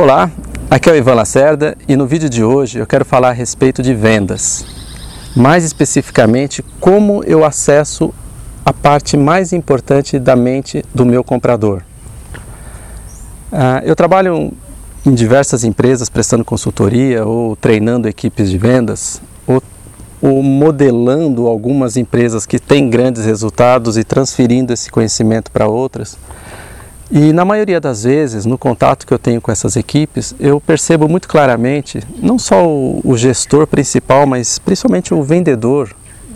Olá, aqui é o Ivan Lacerda e no vídeo de hoje eu quero falar a respeito de vendas. Mais especificamente, como eu acesso a parte mais importante da mente do meu comprador. Uh, eu trabalho em diversas empresas prestando consultoria ou treinando equipes de vendas ou, ou modelando algumas empresas que têm grandes resultados e transferindo esse conhecimento para outras. E na maioria das vezes, no contato que eu tenho com essas equipes, eu percebo muito claramente, não só o, o gestor principal, mas principalmente o vendedor,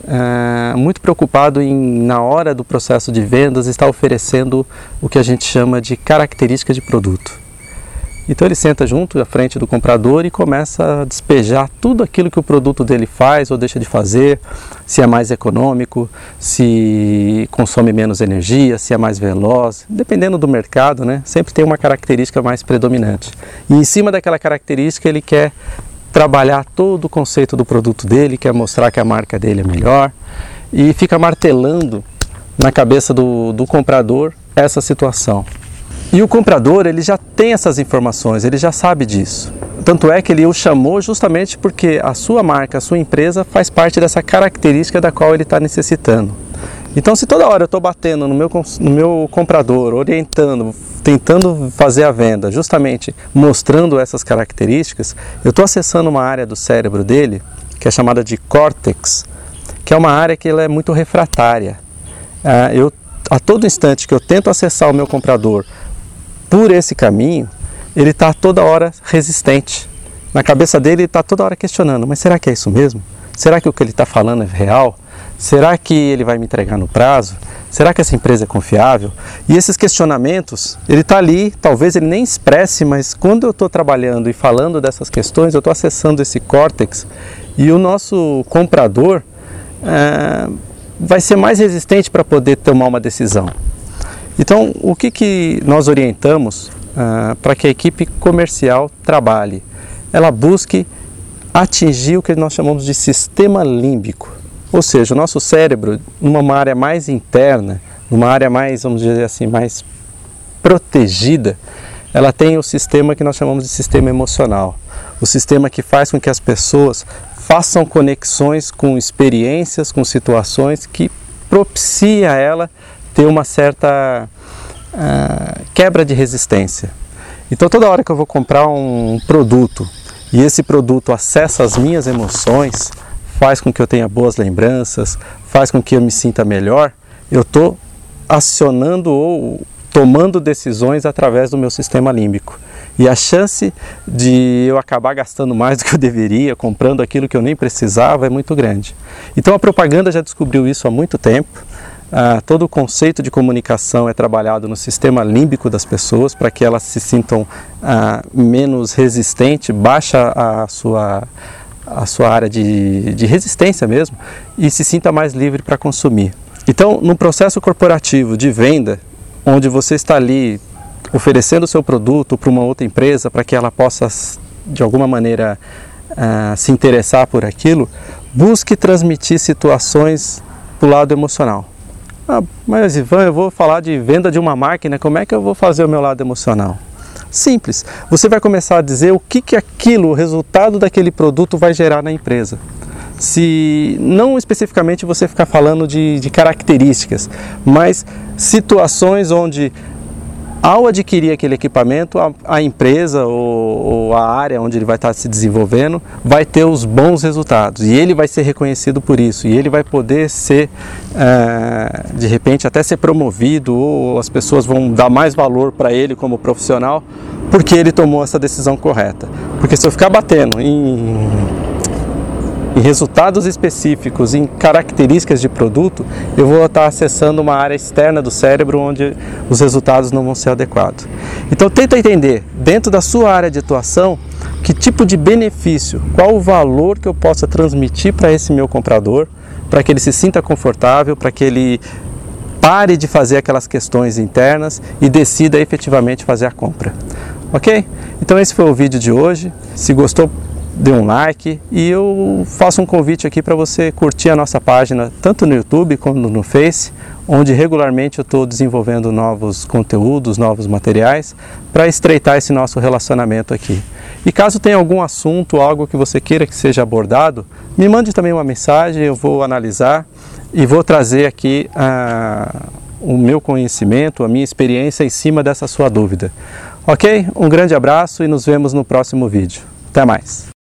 é, muito preocupado em, na hora do processo de vendas, estar oferecendo o que a gente chama de característica de produto. Então ele senta junto à frente do comprador e começa a despejar tudo aquilo que o produto dele faz ou deixa de fazer, se é mais econômico, se consome menos energia, se é mais veloz, dependendo do mercado, né? Sempre tem uma característica mais predominante. E em cima daquela característica ele quer trabalhar todo o conceito do produto dele, quer mostrar que a marca dele é melhor e fica martelando na cabeça do, do comprador essa situação. E o comprador, ele já tem essas informações, ele já sabe disso. Tanto é que ele o chamou justamente porque a sua marca, a sua empresa faz parte dessa característica da qual ele está necessitando. Então, se toda hora eu estou batendo no meu, no meu comprador, orientando, tentando fazer a venda, justamente mostrando essas características, eu estou acessando uma área do cérebro dele que é chamada de córtex, que é uma área que ela é muito refratária. Ah, eu, a todo instante que eu tento acessar o meu comprador por esse caminho, ele está toda hora resistente. Na cabeça dele, ele está toda hora questionando: mas será que é isso mesmo? Será que o que ele está falando é real? Será que ele vai me entregar no prazo? Será que essa empresa é confiável? E esses questionamentos, ele está ali, talvez ele nem expresse, mas quando eu estou trabalhando e falando dessas questões, eu estou acessando esse córtex e o nosso comprador é, vai ser mais resistente para poder tomar uma decisão. Então, o que, que nós orientamos uh, para que a equipe comercial trabalhe? Ela busque atingir o que nós chamamos de sistema límbico, ou seja, o nosso cérebro, numa área mais interna, numa área mais, vamos dizer assim, mais protegida, ela tem o sistema que nós chamamos de sistema emocional, o sistema que faz com que as pessoas façam conexões com experiências, com situações que propicia a ela ter uma certa uh, quebra de resistência. Então, toda hora que eu vou comprar um produto e esse produto acessa as minhas emoções, faz com que eu tenha boas lembranças, faz com que eu me sinta melhor, eu estou acionando ou tomando decisões através do meu sistema límbico. E a chance de eu acabar gastando mais do que eu deveria, comprando aquilo que eu nem precisava, é muito grande. Então a propaganda já descobriu isso há muito tempo. Ah, todo o conceito de comunicação é trabalhado no sistema límbico das pessoas para que elas se sintam ah, menos resistentes, baixa a sua, a sua área de, de resistência mesmo e se sinta mais livre para consumir. Então, no processo corporativo de venda, onde você está ali oferecendo o seu produto para uma outra empresa para que ela possa, de alguma maneira, ah, se interessar por aquilo, busque transmitir situações para o lado emocional. Ah, mas Ivan, eu vou falar de venda de uma máquina, como é que eu vou fazer o meu lado emocional? Simples, você vai começar a dizer o que, que aquilo, o resultado daquele produto vai gerar na empresa. Se não especificamente você ficar falando de, de características, mas situações onde ao adquirir aquele equipamento, a, a empresa ou, ou, a área onde ele vai estar se desenvolvendo vai ter os bons resultados e ele vai ser reconhecido por isso e ele vai poder ser, é, de repente, até ser promovido ou as pessoas vão dar mais valor para ele como profissional porque ele tomou essa decisão correta. Porque se eu ficar batendo em em resultados específicos, em características de produto, eu vou estar acessando uma área externa do cérebro onde os resultados não vão ser adequados. Então tenta entender, dentro da sua área de atuação, que tipo de benefício, qual o valor que eu possa transmitir para esse meu comprador, para que ele se sinta confortável, para que ele pare de fazer aquelas questões internas e decida efetivamente fazer a compra. Ok? Então esse foi o vídeo de hoje. Se gostou, dê um like e eu faço um convite aqui para você curtir a nossa página tanto no YouTube como no Face, onde regularmente eu estou desenvolvendo novos conteúdos, novos materiais para estreitar esse nosso relacionamento aqui. E caso tenha algum assunto, algo que você queira que seja abordado, me mande também uma mensagem, eu vou analisar e vou trazer aqui a, o meu conhecimento, a minha experiência em cima dessa sua dúvida. Ok? Um grande abraço e nos vemos no próximo vídeo. Até mais!